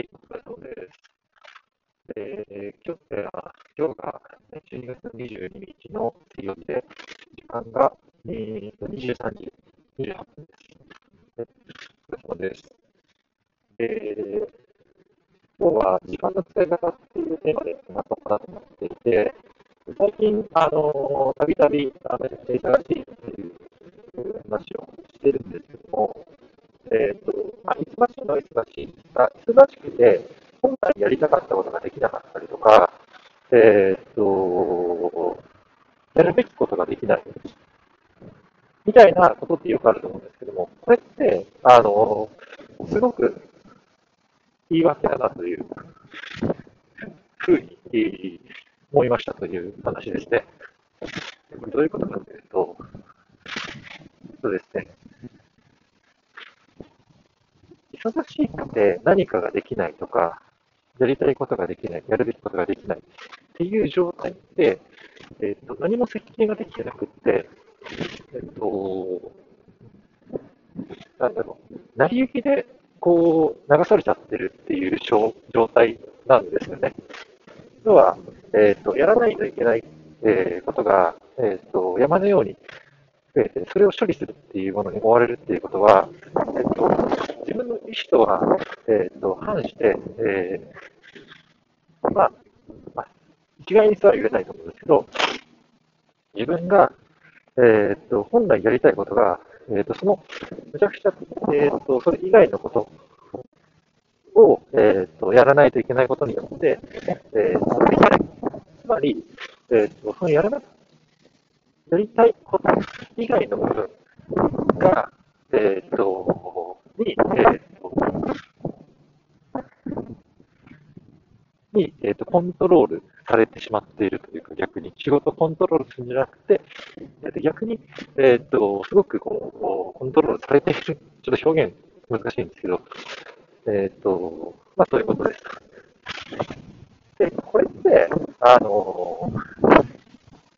はい、お疲れ様です。えー、今日は今日が12月22日の水曜日で、時間が、えー、23時28分です。お疲れ様です。えー、今日は時間の使い方っていうテーマで話そうかなと思っていて、最近、あのたびたび、あの、忙しいっていう話をしてるんですけども、えっ、ー、と、まあ、忙しいのは忙しいが、忙しくて、本来やりたかったことができなかったりとか、えっ、と、やるべきことができない。みたいなことってよくあると思うんですけども、これって、あの、すごく言い訳だなというふうに思いましたという話ですね。どういうことかというと、そうですね、忙しくて何かができないとか、やりたいことができない、やるべきことができないっていう状態で、えっ、と、何も設計ができてなくって、えっ、と、なんだろう、成り行きでこう流されちゃってるっていう状態なんですよね。要は、えっ、と、やらないといけない、えことが、えっ、と、山のように増えて、それを処理するっていうものに追われるっていうことは、えっ、自分の意思とは、えーと、反して、えー、まあ、まあ、一概にとは言えないと思うんですけど、自分が、えーと、本来やりたいことが、えーと、その、むちゃくちゃ、えーと、それ以外のことを、えー、とやらないといけないことによって、えー、できない。つまり、えー、とそのやらなやりたいこと以外の部分が、えー、とに、えーに、えーと、コントロールされてしまっているというか、逆に仕事コントロールするんじゃなくて、逆に、えーと、すごくこうコントロールされている、ちょっと表現難しいんですけど、えっ、と、まあそういうことです。で、これって、あの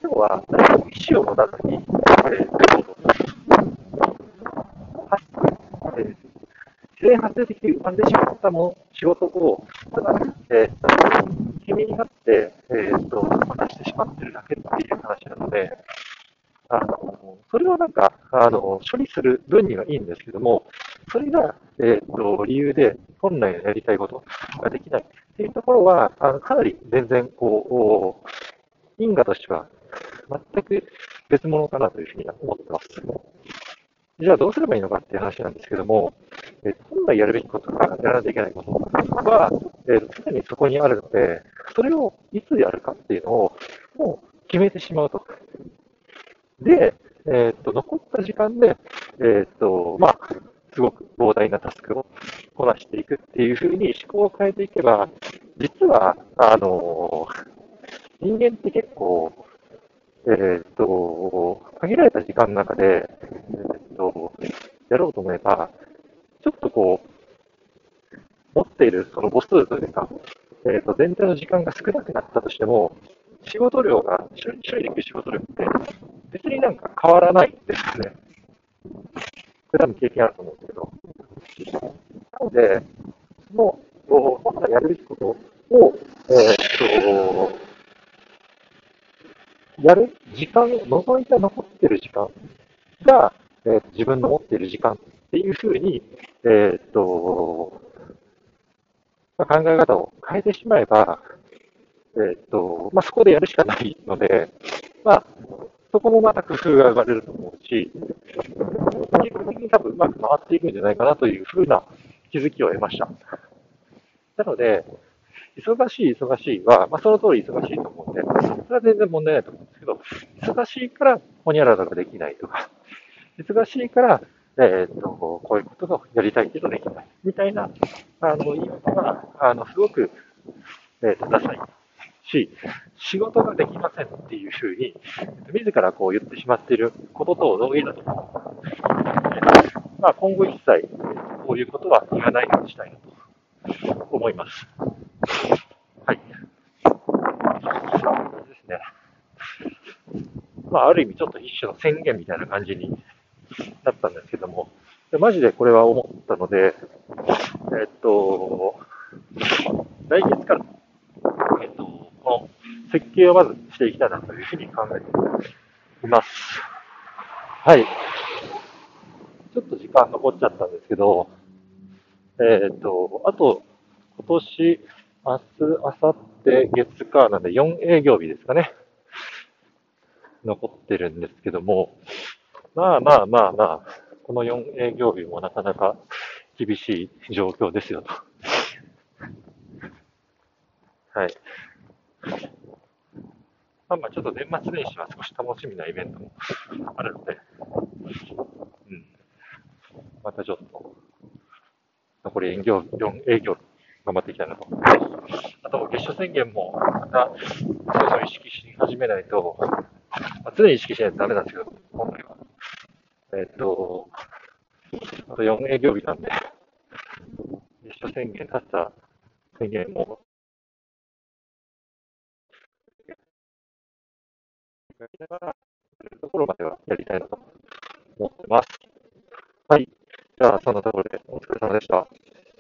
今日は何か意思を持たずに、えーと自然発生的に浮かんでしまったも仕事を、ただ、えー、君になって、えーと、こなしてしまってるだけっていう話なので、あのそれをなんかあの処理する分にはいいんですけども、それが、えーと、理由で本来のやりたいことができないっていうところは、あのかなり全然こう、因果としては全く別物かなというふうに思ってます。じゃあどうすればいいのかっていう話なんですけども、えー、本来やるべきこととかやらないといけないことは、えー、常にそこにあるので、それをいつやるかっていうのを、もう決めてしまうと。で、えっ、と、残った時間で、えっ、と、まあ、すごく膨大なタスクをこなしていくっていうふうに思考を変えていけば、実は、あの人間って結構、えっ、と、限られた時間の中で、えっ、と、やろうと思えば、ちょっとこう、持っているその母数というか、えー、と全体の時間が少なくなったとしても、仕事量が、処理できる仕事量って別になんか変わらないんですね。これ多分経験あると思うんですけど。なので、その、本来やるべきことを、えー、と、やる時間、除いた残ってる時間が、えー、自分の持っている時間っていうふうに、えー、っと、まあ、考え方を変えてしまえば、えー、っと、まあ、そこでやるしかないので、まあ、そこもまた工夫が生まれると思うし、結果的に多分うまく回っていくんじゃないかなというふうな気づきを得ました。なので、忙しい、忙しいは、まあ、その通り忙しいと思うんで、それは全然問題ないと思うんですけど、忙しいからほにゃららができないとか、忙しいからえっ、と、こういうことがやりたいけどできない。みたいな、あの、言い訳は、あの、すごく、えー、と、ダサいし、仕事ができませんっていうふうに、自らこう言ってしまっていることと同義だと思う。まあ、今後一切、こういうことは言わないようにしたいなと思います。はい。ですね。まあ、ある意味ちょっと一種の宣言みたいな感じにだったんですけども、マジでこれは思ったので、えっと、来月から、設計をまずしていきたいなというふうに考えています。はい。ちょっと時間残っちゃったんですけど、えっ、と、あと、今年、明日、明後日、月火なんで4営業日ですかね。残ってるんですけども、まあまあまあまあ、この4営業日もなかなか厳しい状況ですよと。はい。まあまあちょっと年末年始は少し楽しみなイベントもあるので、うん。またちょっと、残り営業、4営業頑張っていきたいなと。あと、月初宣言も、また、そろそろ意識し始めないと、まあ、常に意識しないとダメなんですけど、今回は。えっ、と、あと4営業日なんで、月初宣言出した宣言も、やりながら、ところまではやりたいなと思ってます。はい。じゃあ、そんなところでお疲れ様でした。